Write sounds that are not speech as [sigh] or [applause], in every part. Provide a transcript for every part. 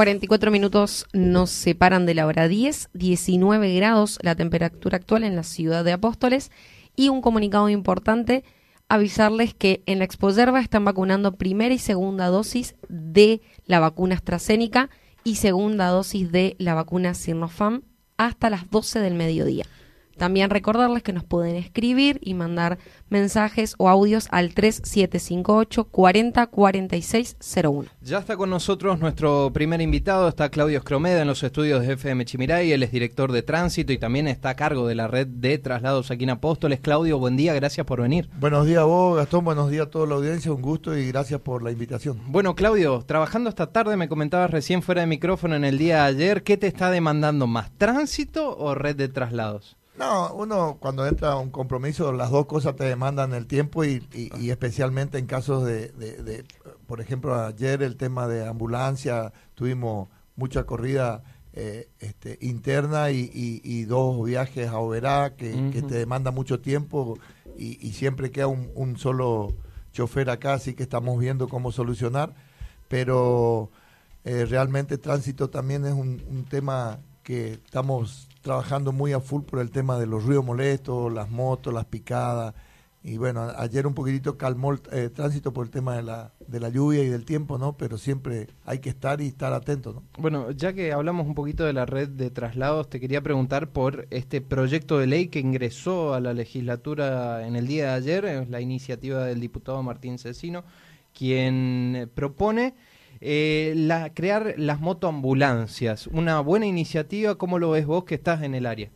44 minutos nos separan de la hora 10, 19 grados la temperatura actual en la ciudad de Apóstoles y un comunicado importante, avisarles que en la Expo Yerba están vacunando primera y segunda dosis de la vacuna AstraZeneca y segunda dosis de la vacuna Sinopharm hasta las 12 del mediodía. También recordarles que nos pueden escribir y mandar mensajes o audios al 3758 40 46 01. Ya está con nosotros nuestro primer invitado, está Claudio Escromeda en los estudios de FM Chimiray, él es director de tránsito y también está a cargo de la red de traslados aquí en Apóstoles. Claudio, buen día, gracias por venir. Buenos días a vos, Gastón, buenos días a toda la audiencia, un gusto y gracias por la invitación. Bueno, Claudio, trabajando esta tarde, me comentabas recién fuera de micrófono en el día de ayer, ¿qué te está demandando más, tránsito o red de traslados? No, uno cuando entra a un compromiso, las dos cosas te demandan el tiempo y, y- y especialmente en casos de, de- de, por ejemplo, ayer el tema de ambulancia, tuvimos mucha corrida eh, este, interna y, dos viajes a Oberá que, te demanda mucho tiempo y, y siempre queda un, un solo chofer acá, así que estamos viendo cómo solucionar, pero eh, realmente tránsito también es un, un tema que estamos trabajando muy a full por el tema de los ruidos molestos, las motos, las picadas. Y bueno, ayer un poquitito calmó el eh, tránsito por el tema de la, de la lluvia y del tiempo, ¿no? Pero siempre hay que estar y estar atento, ¿no? Bueno, ya que hablamos un poquito de la red de traslados, te quería preguntar por este proyecto de ley que ingresó a la legislatura en el día de ayer, es la iniciativa del diputado Martín Cecino, quien propone eh, la, crear las motoambulancias. Una buena iniciativa, ¿cómo lo ves vos que estás en el área?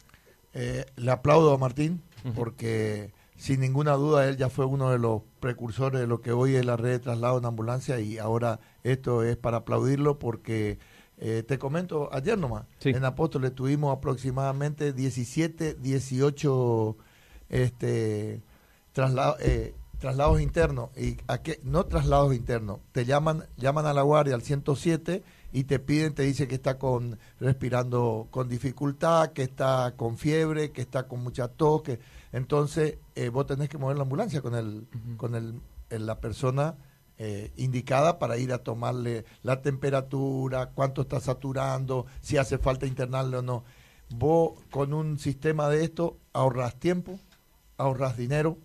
Eh, le aplaudo a Martín porque sin ninguna duda él ya fue uno de los precursores de lo que hoy es la red de traslado en ambulancia y ahora esto es para aplaudirlo porque eh, te comento ayer nomás Sí. en Apóstoles tuvimos aproximadamente 17, 18 este traslado- eh, traslados internos. Y a qué no traslados internos. Te llaman llaman a la guardia al 107 y te piden te dice que está con respirando con dificultad que está con fiebre que está con mucha tos que entonces eh, vos tenés que mover la ambulancia con el con el, el- la persona eh, indicada para ir a tomarle la temperatura cuánto está saturando si hace falta internarle o no. Vos con un sistema de esto ahorras tiempo ahorras dinero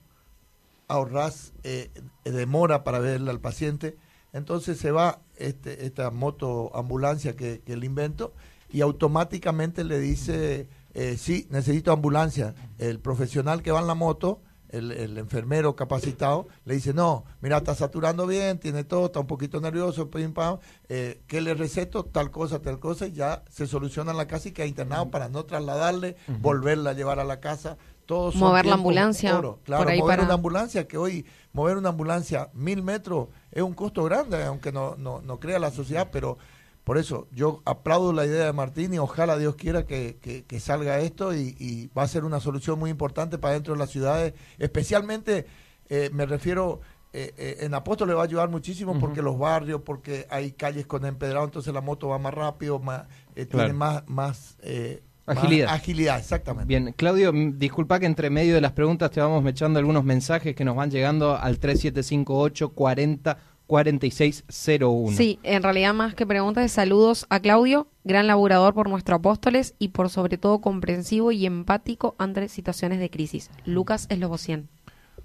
ahorras eh, demora para verle al paciente. Entonces se va este, esta moto ambulancia que, que él invento y automáticamente le dice, eh, sí, necesito ambulancia. El profesional que va en la moto, el, el enfermero capacitado, le dice, no, mira, está saturando bien, tiene todo, está un poquito nervioso, pim, pam, eh, ¿qué le receto? Tal cosa, tal cosa, y ya se soluciona en la casa y queda internado para no trasladarle, volverla a llevar a la casa. Todos son Mover la ambulancia oro. Claro, por ahí mover para- una ambulancia, que hoy mover una ambulancia mil metros es un costo grande, aunque no, no, no crea la sociedad, pero por eso yo aplaudo la idea de Martín y ojalá Dios quiera que, que- que salga esto y, y va a ser una solución muy importante para dentro de las ciudades, especialmente eh, me refiero... eh, eh, en Apóstoles va a ayudar muchísimo porque los barrios, porque hay calles con empedrado, entonces la moto va más rápido, más, eh, Claro. tiene más, más, eh, más Agilidad. agilidad, exactamente. Bien, Claudio, disculpa que entre medio de las preguntas te vamos echando algunos mensajes que nos van llegando al 3758 40 4601. Sí, en realidad más que preguntas de saludos a Claudio, gran laburador por nuestro Apóstoles y por sobre todo comprensivo y empático ante situaciones de crisis. Lucas Eslobocien.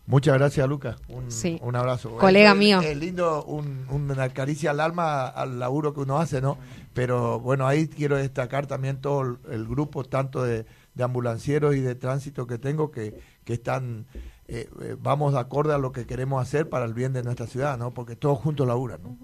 Muchas gracias, Lucas. Un, Sí. un abrazo. Colega Es- mío. Es lindo un- una caricia al alma al laburo que uno hace, ¿no? Pero bueno, ahí quiero destacar también todo el, grupo, tanto de, de ambulancieros y de tránsito que tengo, que, que están eh, eh, vamos de acorde a lo que queremos hacer para el bien de nuestra ciudad, ¿no? Porque todos juntos laburan, ¿no?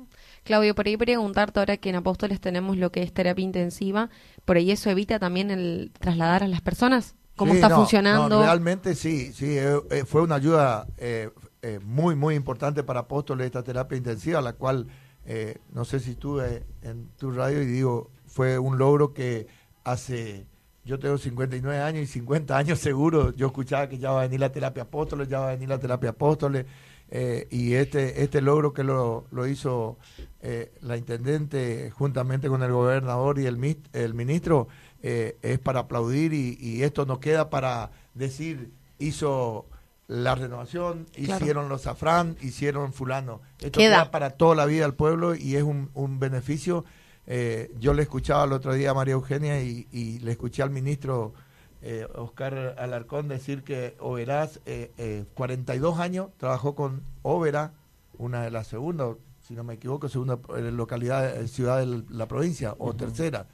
Claudio, por ahí preguntarte ahora que en Apóstoles tenemos lo que es terapia intensiva, por ahí eso evita también el trasladar a las personas. ¿Cómo Sí, está no, funcionando? no, realmente sí, sí, eh, eh, fue una ayuda eh, eh, muy, muy importante para Apóstoles esta terapia intensiva, la cual, eh, no sé si estuve en tu radio y digo, fue un logro que hace, yo tengo 59 años y 50 años seguro, yo escuchaba que ya va a venir la terapia Apóstoles, ya va a venir la terapia Apóstoles, eh, y este, este logro que lo, lo hizo eh, la intendente juntamente con el gobernador y el, el ministro eh, es para aplaudir y, y esto nos queda para decir hizo la renovación, Claro. hicieron los safrán, hicieron fulano. Esto Queda. queda, para toda la vida al pueblo y es un, un beneficio. Eh, yo le escuchaba el otro día a María Eugenia y, y le escuché al ministro eh, Oscar Alarcón decir que Oberás, eh, eh, 42 años, trabajó con Overa, una de las segundas, si no me equivoco, segunda eh, localidad, eh, ciudad de la provincia, o tercera.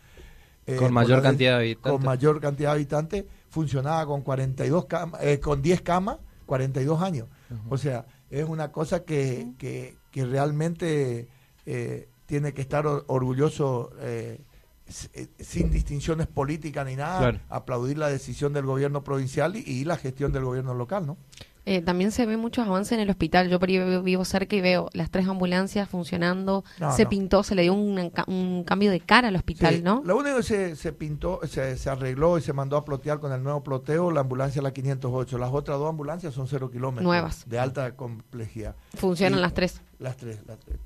Eh, Con mayor cantidad de habitantes. Con mayor cantidad de habitantes, funcionaba con 42 camas, eh, con 10 camas, 42 años. O sea, es una cosa que, que, que realmente eh, tiene que estar or- orgulloso eh, eh, sin distinciones políticas ni nada, Claro. aplaudir la decisión del gobierno provincial y, y la gestión del gobierno local, ¿no? Eh, también se ve muchos avances en el hospital. Yo vivo- cerca y veo las tres ambulancias funcionando. No, se no. pintó, se le dio un, ca- un cambio de cara al hospital, Sí, ¿no? Lo único que se, se pintó, se, se arregló y se mandó a plotear con el nuevo ploteo la ambulancia la 508. Las otras dos ambulancias son cero kilómetros. Nuevas. De alta complejidad. Funcionan Y- las tres. Las tres, las tres.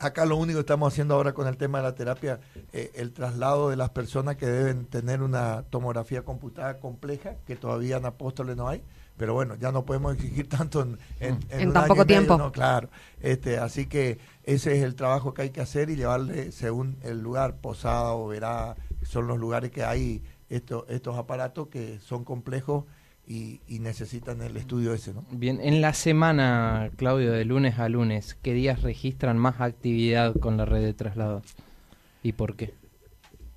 Acá lo único que estamos haciendo ahora con el tema de la terapia, eh, el traslado de las personas que deben tener una tomografía computada compleja, que todavía en Apóstoles no hay, pero bueno, ya no podemos exigir [laughs] tanto en, en, En un tan año poco y medio, tiempo. ¿no? Claro, este, así que ese es el trabajo que hay que hacer y llevarle según el lugar, Posada o Verá, son los lugares que hay estos, estos aparatos que son complejos y, y necesitan el estudio ese, ¿no? Bien, en la semana, Claudio, de lunes a lunes, ¿qué días registran más actividad con la red de traslados? ¿Y por qué?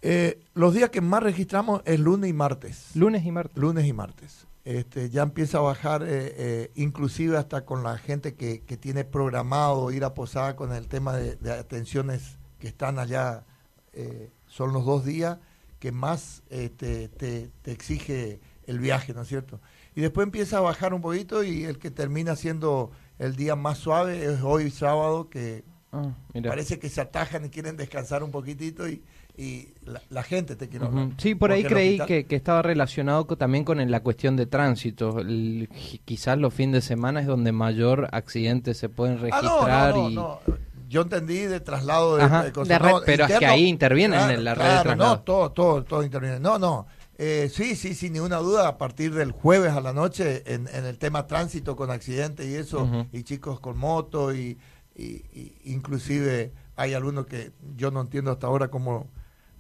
Eh, los días que más registramos es lunes y martes. Lunes y martes. lunes y martes. Este, ya empieza a bajar, eh, eh, inclusive hasta con la gente que, que tiene programado ir a Posada con el tema de, de atenciones que están allá. eh, son los dos días que más este, te, te exige el viaje, ¿no es cierto? Y después empieza a bajar un poquito y el que termina siendo el día más suave es hoy sábado, que Ah, parece que se atajan y quieren descansar un poquitito y, y la, la gente te quiere. Sí, por ahí creí hospital- que, que estaba relacionado también con la cuestión de tránsito. El- quizás los fines de semana es donde mayor accidentes se pueden Ah, no, registrar no, no, y. Yo entendí de traslado de, Ajá, de cosas. de red, pero es que ahí intervienen claro, en la red de traslado. No, todo, todo, todo interviene. No, no. Eh, sí, sí, sin ninguna duda, a partir del jueves a la noche en, en el tema tránsito con accidentes y eso, y chicos con moto, y, y- y inclusive hay algunos que yo no entiendo hasta ahora cómo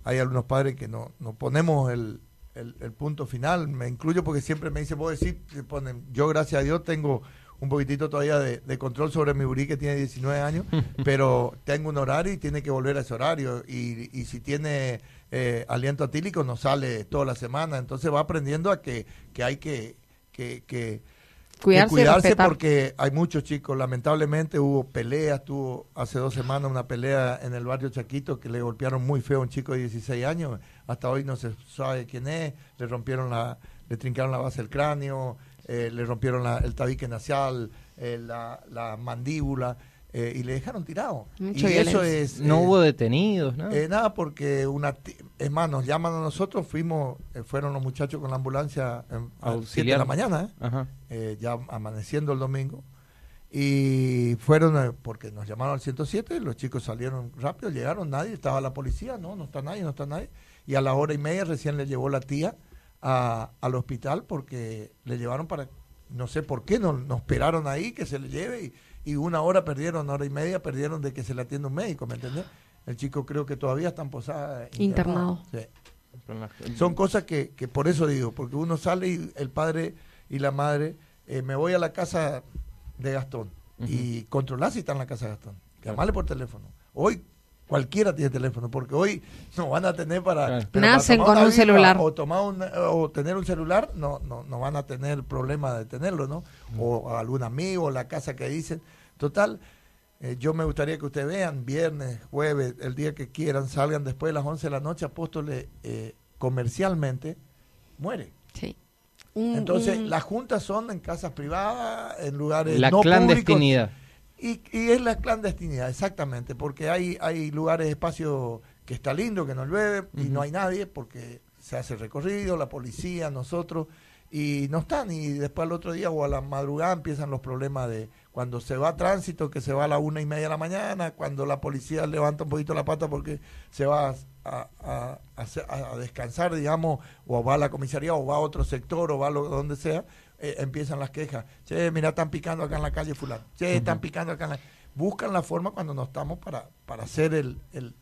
hay algunos padres que no, no ponemos el, el- el punto final, me incluyo porque siempre me dicen, vos ponen, yo gracias a Dios tengo un poquitito todavía de, de control sobre mi burí que tiene 19 años, [laughs] pero tengo un horario y tiene que volver a ese horario. Y, y si tiene eh, aliento atílico, no sale toda la semana. Entonces va aprendiendo a que, que hay que- que Cuidarse, cuidarse porque hay muchos chicos. Lamentablemente hubo peleas, tuvo hace dos semanas una pelea en el barrio Chaquito que le golpearon muy feo a un chico de 16 años. Hasta hoy no se sabe quién es. Le rompieron la, le trincaron la base del cráneo, eh, le rompieron la- el tabique nasal, eh, la, la mandíbula eh, y le dejaron tirado. Y eso es no eh, hubo detenidos, ¿no? eh, nada, porque una ti- es más, nos llaman a nosotros, fuimos, eh, fueron los muchachos con la ambulancia en- a las 7 de la mañana, ¿eh? Ajá. eh, ya amaneciendo el domingo. Y fueron, eh, porque nos llamaron al 107, los chicos salieron rápido, llegaron, nadie, estaba la policía, no, no está nadie, no está nadie. Y a la hora y media recién le llevó la tía a- al hospital porque le llevaron para, no sé por qué, no, nos esperaron ahí que se le lleve y, y una hora perdieron, una hora y media perdieron de que se le atienda un médico, ¿me entendés? El chico creo que todavía está en posada. Internado. Sí. Son cosas que, que por eso digo, porque uno sale y el padre y la madre, eh, me voy a la casa de Gastón y controlar si está en la casa de Gastón. Claro. Llamarle por teléfono. Hoy Cualquiera tiene teléfono, porque hoy no van a tener para... Claro. pero para Nacen con un celular. O, tomar un- o tener un celular, no, no, no van a tener problema de tenerlo, ¿no? O algún amigo, la casa que dicen. Total, eh, yo me gustaría que ustedes vean, viernes, jueves, el día que quieran, salgan después de las 11 de la noche, Apóstoles eh, comercialmente muere. Sí. Un- Entonces, un- las juntas son en casas privadas, en lugares La no clandestinidad. públicos. Y, y es la clandestinidad, exactamente, porque hay, hay lugares, espacios que está lindo, que no llueve y no hay nadie, porque se hace recorrido, la policía, nosotros, y no están. Y después al otro día o a la madrugada empiezan los problemas de cuando se va a tránsito, que se va a la una y media de la mañana, cuando la policía levanta un poquito la pata porque se va a, a- a- a descansar, digamos, o va a la comisaría, o va a otro sector, o va a lo, donde sea, eh, empiezan las quejas. Che, mira, están picando acá en la calle fulano. Che, están picando acá en la... Buscan la forma cuando no estamos para, para hacer el, el-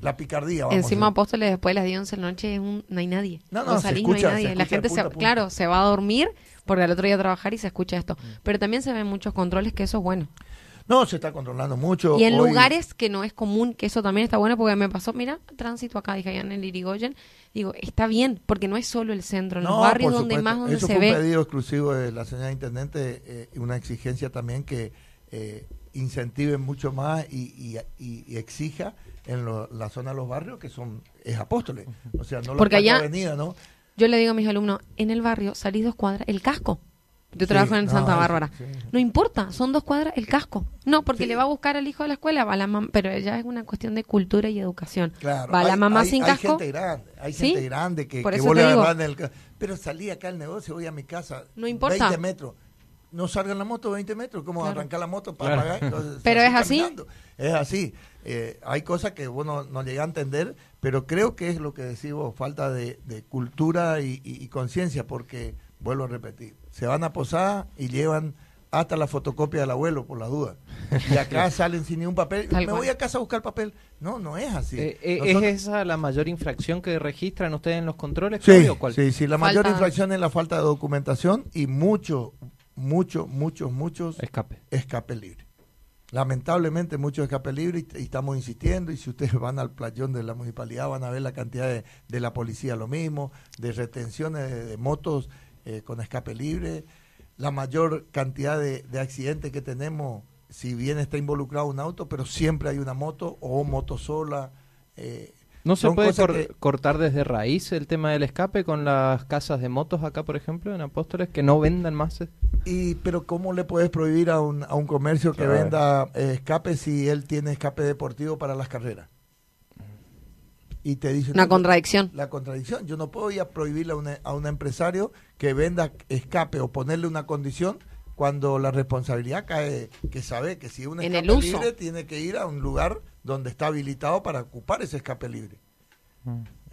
la picardía. vamos Encima. Apóstoles después de las 10 11 de la noche es un- no hay nadie. No, no, se salís, escucha- no hay se nadie. La gente se, punta claro, se va a dormir porque al otro día a trabajar y se escucha esto. Mm. Pero también se ven muchos controles que eso es bueno. No, se está controlando mucho. Y en Hoy- lugares que no es común, que eso también está bueno, porque me pasó, mira, tránsito acá, dije allá en el Irigoyen, digo, está bien, porque no es solo el centro, en los No, barrios donde más donde Eso se fue un ve. pedido exclusivo de la señora intendente eh, una exigencia también que eh, incentive mucho más y, y- y- y exija en lo- la zona de los barrios que son es apóstoles, o sea, no la avenida, ¿no? Yo le digo a mis alumnos, en el barrio salís dos cuadras, el casco. Yo Sí, trabajo en no, Santa eso, Bárbara. sí. No importa, son dos cuadras, el casco. No, porque Sí. le va a buscar al hijo a la escuela, va la mam- pero ya es una cuestión de cultura y educación. Claro, va la hay- mamá hay- sin hay casco. gente grande, hay ¿Sí? gente grande que, Por que vos le en el pero salí acá al negocio, voy a mi casa, No importa. 20 metros. No salga en la moto 20 metros, ¿cómo Claro. arrancar la moto para Claro. pagar? Entonces, [laughs] Pero es así. caminando. Es así. Eh, hay cosas que uno no llega a entender, pero creo que es lo que decimos, falta de, de cultura y, y- y conciencia, porque, vuelvo a repetir, se van a posar y llevan hasta la fotocopia del abuelo, por las dudas. Y acá [laughs] salen sin ni un papel. Tal Me cual. voy a casa a buscar papel. No, no es así. Eh, eh, Nosotros- ¿Es esa la mayor infracción que registran ustedes en los controles? Sí, Claudio, o cuál? sí, sí, la mayor infracción es la falta de documentación y muchos, muchos, muchos, muchos Escape. escape libre. Lamentablemente muchos escape libre y, y estamos insistiendo y si ustedes [laughs] van al playón de la municipalidad van a ver la cantidad de, de la policía lo mismo, de retenciones de, de motos eh, con escape libre, la mayor cantidad de, de accidentes que tenemos, si bien está involucrado un auto, pero siempre hay una moto o moto sola. eh, ¿No se puede cosas cor- que- cortar desde raíz el tema del escape con las casas de motos acá, por ejemplo, en Apóstoles, que no vendan más? Y, pero ¿cómo le puedes prohibir a un, a un comercio que venda eh, escape si él tiene escape deportivo para las carreras? Y te dice... Una contradicción. La contradicción. Yo no puedo ir a prohibirle a un, a un empresario que venda escape o ponerle una condición cuando la responsabilidad cae, que sabe que si un En escape el uso. libre tiene que ir a un lugar donde está habilitado para ocupar ese escape libre.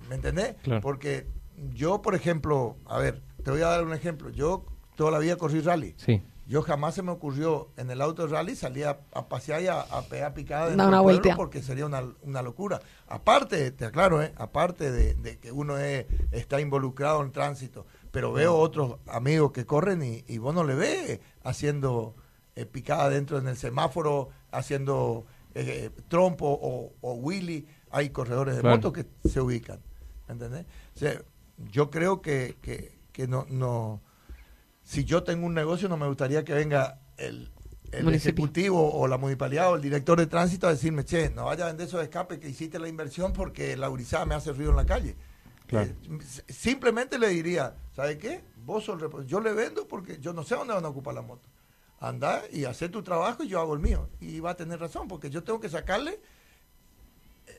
¿Me entendés? Claro. Porque yo, por ejemplo, a ver, te voy a dar un ejemplo. Yo toda la vida corrí rally. Sí. Yo jamás se me ocurrió en el auto de rally salir a, a pasear y a, a pegar picada Da dentro una vuelta. porque sería una, una locura. Aparte, te aclaro, ¿eh? aparte de, de que uno es- está involucrado en tránsito, pero veo otros amigos que corren y, y vos no le ves haciendo eh, picada dentro en el semáforo, haciendo eh, trompo o, o Willy. Hay corredores de Claro. moto que se ubican. ¿me ¿Entendés? O sea, yo creo que, que, que no, no si yo tengo un negocio no me gustaría que venga el, el Municipio. ejecutivo o la municipalidad o el director de tránsito a decirme, che, no vaya a vender esos escapes que hiciste la inversión porque la urizada me hace ruido en la calle. Claro. Eh, simplemente le diría, ¿sabe qué? Vos sos yo le vendo porque yo no sé dónde van a ocupar la moto. Anda y hacer tu trabajo y yo hago el mío. Y va a tener razón porque yo tengo que sacarle,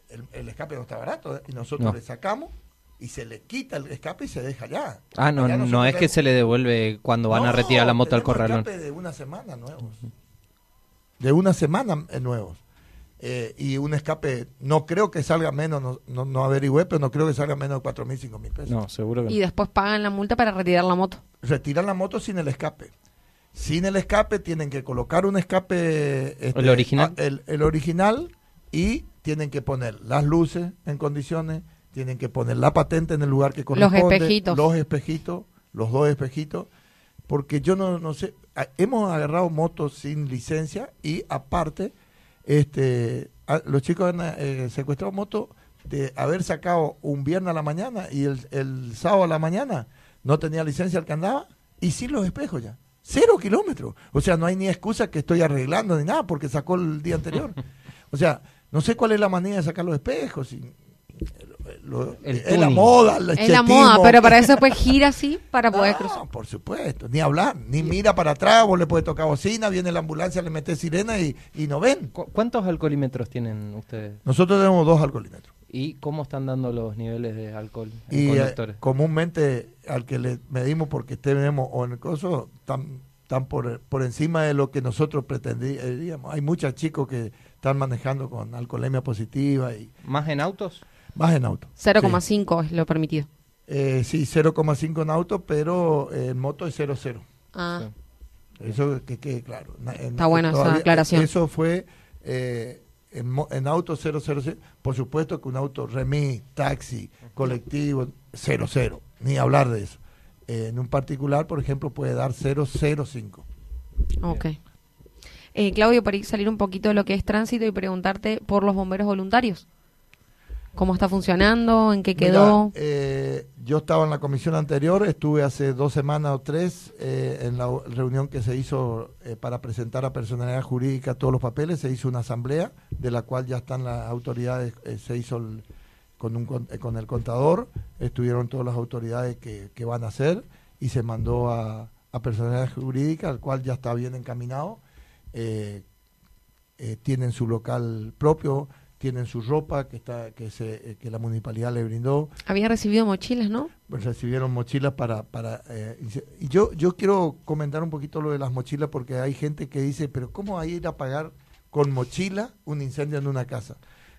el, el escape no está barato, ¿eh? y nosotros No. le sacamos y se le quita el escape y se deja allá. Ah, no, Allá no nosotros es que se le devuelve cuando van a no, retirar la moto al corralón. escape de una semana nuevos. De una semana eh, nuevos. Eh, y un escape, no creo que salga menos, no, no, no averigüé, pero no creo que salga menos de cuatro mil, cinco mil pesos. No, seguro que Y no. después pagan la multa para retirar la moto. Retiran la moto sin el escape. Sin el escape tienen que colocar un escape... este, ¿El original? a- el, el original y tienen que poner las luces en condiciones, tienen que poner la patente en el lugar que corresponde. espejitos. Los espejitos, los dos espejitos. Porque yo no, no sé, a- hemos agarrado motos sin licencia y aparte este a- los chicos han eh, secuestrado moto de haber sacado un viernes a la mañana y el, el sábado a la mañana no tenía licencia el que andaba y sin los espejos ya. Cero kilómetros. O sea, no hay ni excusa que estoy arreglando ni nada porque sacó el día anterior. [laughs] O sea, no sé cuál es la manera de sacar los espejos. y- lo- es la moda, el Es la moda, pero para eso pues [laughs] gira así para poder No, cruzar. por supuesto, ni hablar, ni mira para atrás, vos le puedes tocar bocina, viene la ambulancia, le metes sirena y, y no ven. ¿Cu- ¿Cuántos alcoholímetros tienen ustedes? Nosotros tenemos dos alcoholímetros. ¿Y cómo están dando los niveles de alcohol en Y eh, conductores? comúnmente al que le medimos porque tenemos o en el coso, están, están por, por encima de lo que nosotros pretendíamos. Hay muchos chicos que están manejando con alcoholemia positiva y ¿Más en autos? Más en auto. 0,5 es lo permitido. Eh, sí, 0,5 en auto, pero en moto es 0,0. Ah, Eso que quede claro. En- Está buena esa aclaración. Eso fue eh, en, mo- en auto 000. Por supuesto que un auto remis, taxi, colectivo, 00. Ni hablar de eso. Eh, en un particular, por ejemplo, puede dar 005. ok. Eh, Claudio, para ir- salir un poquito de lo que es tránsito y preguntarte por los bomberos voluntarios. ¿Cómo está funcionando? ¿En qué quedó? Mira, eh, yo estaba en la comisión anterior, estuve hace dos semanas o tres eh, en la reunión que se hizo eh, para presentar a personalidad jurídica todos los papeles, se hizo una asamblea de la cual ya están las autoridades, se hizo el- con, un, con, con el contador, estuvieron todas las autoridades que, que van a hacer y se mandó a, a personalidad jurídica, al cual ya está bien encaminado. Tienen su local propio, tienen su ropa que está que se eh, que la municipalidad le brindó, Había recibido mochilas, ¿no? pues recibieron mochilas para para eh, y yo yo quiero comentar un poquito lo de las mochilas porque hay gente que dice, pero cómo va a ir a pagar con mochila un incendio en una casa.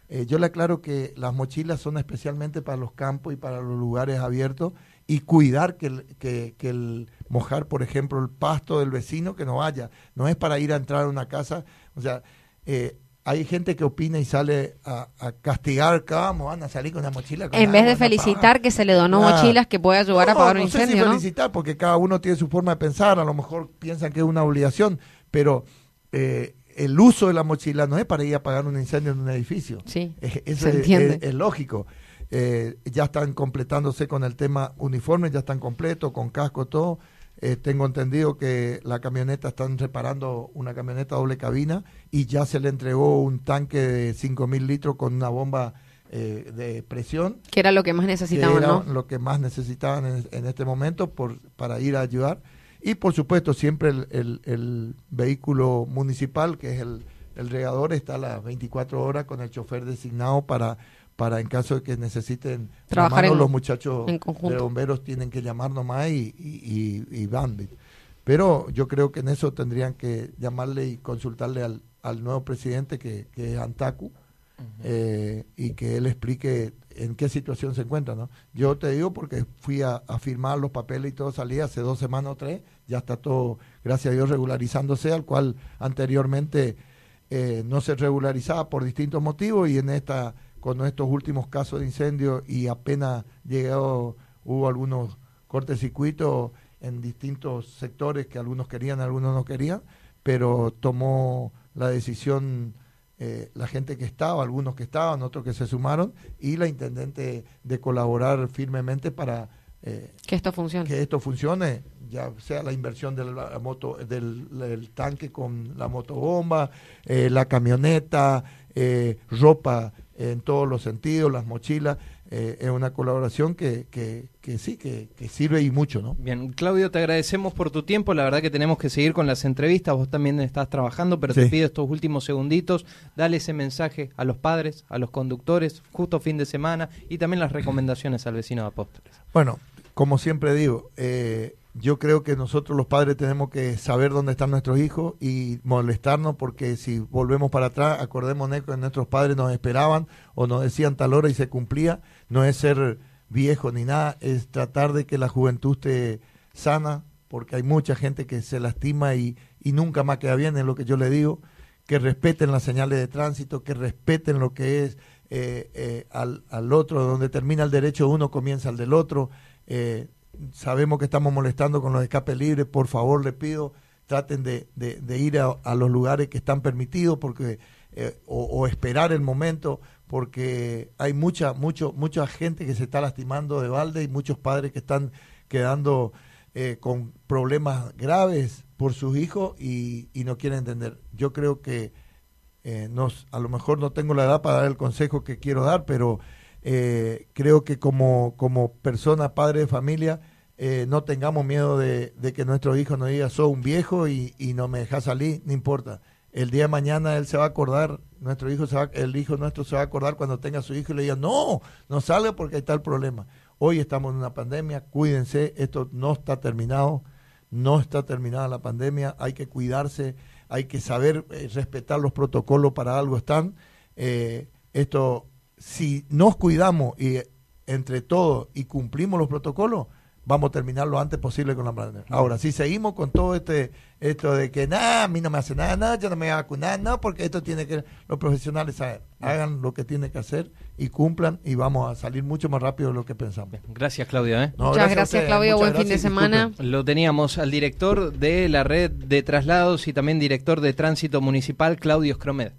Eh, yo le aclaro que las mochilas son especialmente para los campos y para los lugares abiertos y cuidar que el, que, que el mojar, por ejemplo, el pasto del vecino que no vaya. No es para ir a entrar a una casa. O sea, eh, hay gente que opina y sale a, a castigar, que vamos, van a salir con una mochila. con En vez de felicitar pagar. que se le donó mochilas que puede ayudar a No, apagar un no sé si incendio, ¿no? felicitar, porque cada uno tiene su forma de pensar, a lo mejor piensan que es una obligación, pero eh, el uso de la mochila no es para ir a apagar un incendio en un edificio. Sí, Es- eso se es, entiende. es- es lógico. Eh, ya están completándose con el tema uniforme, ya están completos, con casco, todo. Eh, tengo entendido que la camioneta están reparando una camioneta doble cabina y ya se le entregó un tanque de 5.000 litros con una bomba eh, de presión Que era lo que más que necesitaban, era ¿no? lo que más necesitaban en, en este momento por, para ir a ayudar. Y por supuesto siempre el, el- el vehículo municipal, que es el, el regador, está a las 24 horas con el chofer designado para, para en caso de que necesiten Trabajar en- los muchachos en conjunto. de bomberos tienen que llamar nomás y, y, y- y van. Pero yo creo que en eso tendrían que llamarle y consultarle al, al nuevo presidente que, que es Antacu eh, y que él explique en qué situación se encuentra, ¿no? Yo te digo porque fui a, a firmar los papeles y todo salía hace dos semanas o tres, ya está todo, gracias a Dios, regularizándose, al cual anteriormente eh, no se regularizaba por distintos motivos y en esta, con estos últimos casos de incendio y apenas llegado, hubo algunos cortecircuitos en distintos sectores que algunos querían, algunos no querían, pero tomó la decisión eh, la gente que estaba, algunos que estaban, otros que se sumaron, y la intendente de colaborar firmemente para eh, Que esto funcione. que esto funcione, ya sea la inversión de la moto, del, del tanque con la motobomba, eh, la camioneta, eh, ropa en todos los sentidos, las mochilas, eh, es una colaboración que, que, que sí, que, que sirve y mucho, ¿no? Bien, Claudio, te agradecemos por tu tiempo. La verdad que tenemos que seguir con las entrevistas. Vos también estás trabajando, pero te pido estos últimos segunditos. Dale ese mensaje a los padres, a los conductores, justo fin de semana y también las recomendaciones al vecino de Apóstoles. Bueno, como siempre digo, eh, yo creo que nosotros los padres tenemos que saber dónde están nuestros hijos y molestarnos porque si volvemos para atrás, acordémonos que nuestros padres nos esperaban o nos decían tal hora y se cumplía. No es ser viejo ni nada, es tratar de que la juventud esté sana porque hay mucha gente que se lastima y, y nunca más queda bien, es lo que yo le digo, que respeten las señales de tránsito, que respeten lo que es eh, eh, al, al otro, donde termina el derecho de uno, comienza el del otro. Eh, sabemos que estamos molestando con los escapes libres, por favor le pido, traten de, de- de ir a, los lugares que están permitidos, porque eh, o, o esperar el momento, porque hay mucha, mucho, mucha gente que se está lastimando de balde y muchos padres que están quedando eh, con problemas graves por sus hijos y, y no quieren entender. Yo creo que eh, nos, a lo mejor no tengo la edad para dar el consejo que quiero dar, pero eh, creo que como, como persona, padre de familia, eh, no tengamos miedo de, que nuestro hijo nos diga, soy un viejo y, no me deja salir, no importa. El día de mañana él se va a acordar, nuestro hijo se va, el hijo nuestro se va a acordar cuando tenga su hijo y le diga, no, no salga porque ahí está el problema. Hoy estamos en una pandemia, cuídense, esto no está terminado, no está terminada la pandemia, hay que cuidarse, hay que saber eh, respetar los protocolos para algo están. Eh, esto, si nos cuidamos y entre todos y cumplimos los protocolos, vamos a terminar lo antes posible con la pandemia. Ahora, si seguimos con todo este esto de que nada, a mí no me hace nada, nada, yo no me voy a vacunar, no, porque esto tiene que los profesionales saber, hagan lo que tienen que hacer y cumplan y vamos a salir mucho más rápido de lo que pensamos. Gracias, Claudia. ¿eh? No, Muchas gracias, Claudio. muchas Buen fin de gracias semana. disculpen. Lo teníamos al director de la red de traslados y también director de tránsito municipal, Claudio Scromed.